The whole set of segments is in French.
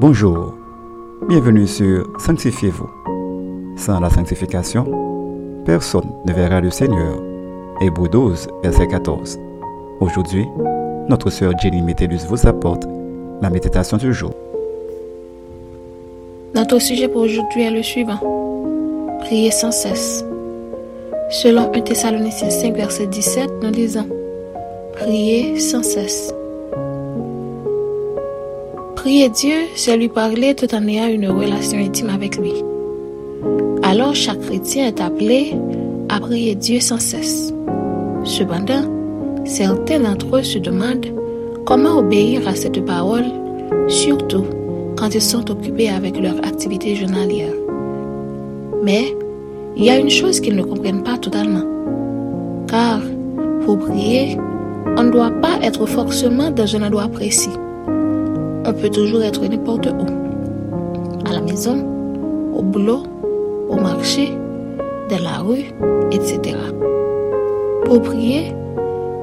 Bonjour, bienvenue sur Sanctifiez-vous. Sans la sanctification, personne ne verra le Seigneur. Hébreu 12, verset 14. Aujourd'hui, notre sœur Jenny Métellus vous apporte la méditation du jour. Notre sujet pour aujourd'hui est le suivant. Priez sans cesse. Selon 1 Thessaloniciens 5, verset 17, nous disons Priez sans cesse. Prier Dieu, c'est lui parler tout en ayant une relation intime avec lui. Alors chaque chrétien est appelé à prier Dieu sans cesse. Cependant, certains d'entre eux se demandent comment obéir à cette parole, surtout quand ils sont occupés avec leur activité journalière. Mais il y a une chose qu'ils ne comprennent pas totalement. Car pour prier, on ne doit pas être forcément dans un endroit précis. On peut toujours être n'importe où. À la maison, au boulot, au marché, dans la rue, etc. Pour prier,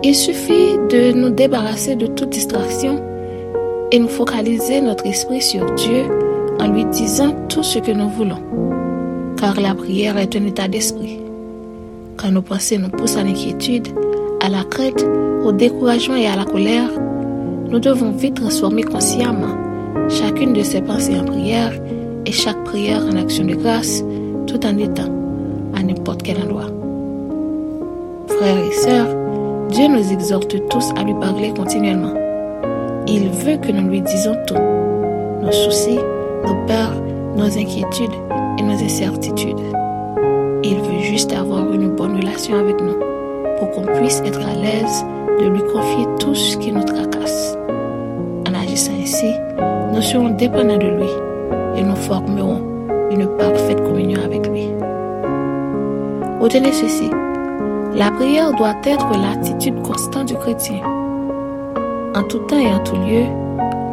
il suffit de nous débarrasser de toute distraction et nous focaliser notre esprit sur Dieu en lui disant tout ce que nous voulons. Car la prière est un état d'esprit. Quand nos pensées nous poussent à l'inquiétude, à la crainte, au découragement et à la colère, nous devons vite transformer consciemment chacune de ces pensées en prière et chaque prière en action de grâce tout en étant à n'importe quel endroit. Frères et sœurs, Dieu nous exhorte tous à lui parler continuellement. Il veut que nous lui disions tout, nos soucis, nos peurs, nos inquiétudes et nos incertitudes. Il veut juste avoir une bonne relation avec nous pour qu'on puisse être à l'aise de lui confier tout ce qui nous tracasse. En agissant ainsi, nous serons dépendants de lui et nous formerons une parfaite communion avec lui. Retenez ceci, la prière doit être l'attitude constante du chrétien. En tout temps et en tout lieu,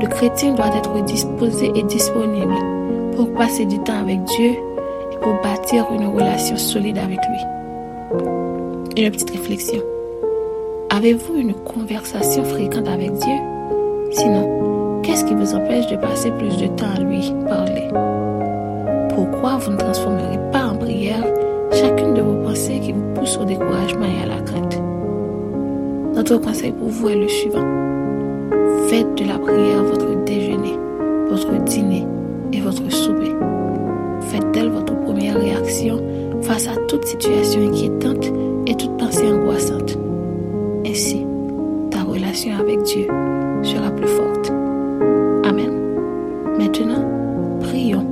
le chrétien doit être disposé et disponible pour passer du temps avec Dieu et pour bâtir une relation solide avec lui. Une petite réflexion. Avez-vous une conversation fréquente avec Dieu? Sinon, qu'est-ce qui vous empêche de passer plus de temps à lui parler? Pourquoi vous ne transformerez pas en prière chacune de vos pensées qui vous poussent au découragement et à la crainte? Notre conseil pour vous est le suivant. Faites de la prière votre déjeuner, votre dîner et votre souper. Faites d'elle votre première réaction face à toute situation inquiétante et toute pensée angoissante. Ainsi, ta relation avec Dieu sera plus forte. Amen. Maintenant, prions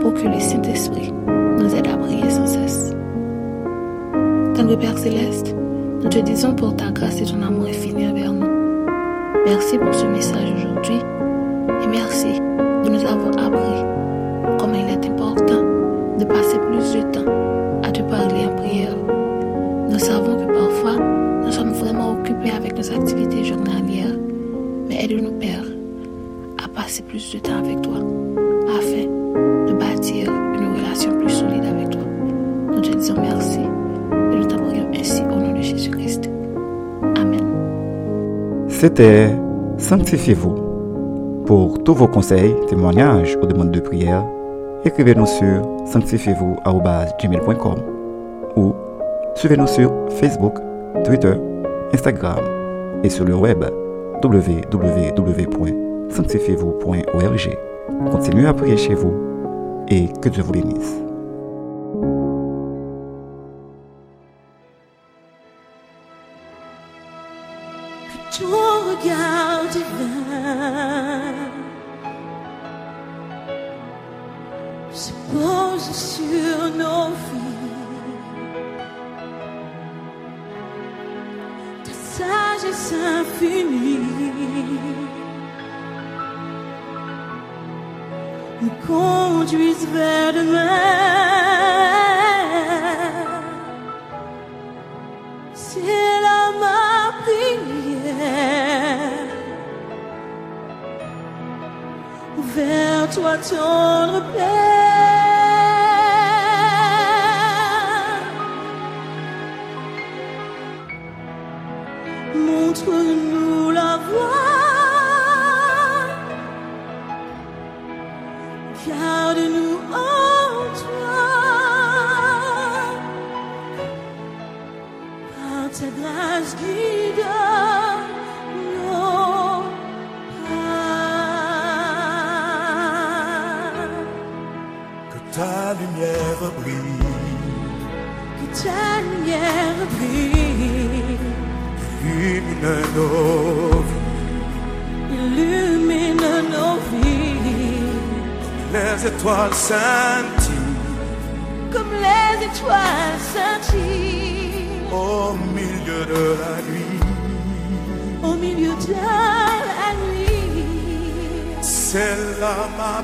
pour que le Saint-Esprit nous aide à prier sans cesse. Tendre Père Céleste, nous te disons pour ta grâce et ton amour infini envers nous. Merci pour ce message aujourd'hui et merci de nous avoir appris comment il est important de passer plus de temps à te parler en prière. Plus de temps avec toi, afin de bâtir une relation plus solide avec toi. Nous te disons merci et nous t'apprenons ainsi au nom de Jésus-Christ. Amen. C'était Sanctifiez-vous. Pour tous vos conseils, témoignages ou demandes de prière, écrivez-nous sur sanctifiez-vous.gmail.com ou suivez-nous sur Facebook, Twitter, Instagram et sur le web www.sanctifiez-vous.org. Continuez à prier chez vous et que Dieu vous bénisse. Que ton regard divin se pose sur nos vies. Ta sagesse infinie nous conduise vers demain. C'est là ma prière. Vers toi tendre Père. Montre-nous ta lumière brille, Que ta lumière brille, illumine nos vies. illumine nos vies. Les étoiles scintillent comme les étoiles scintillent nuit. C'est là ma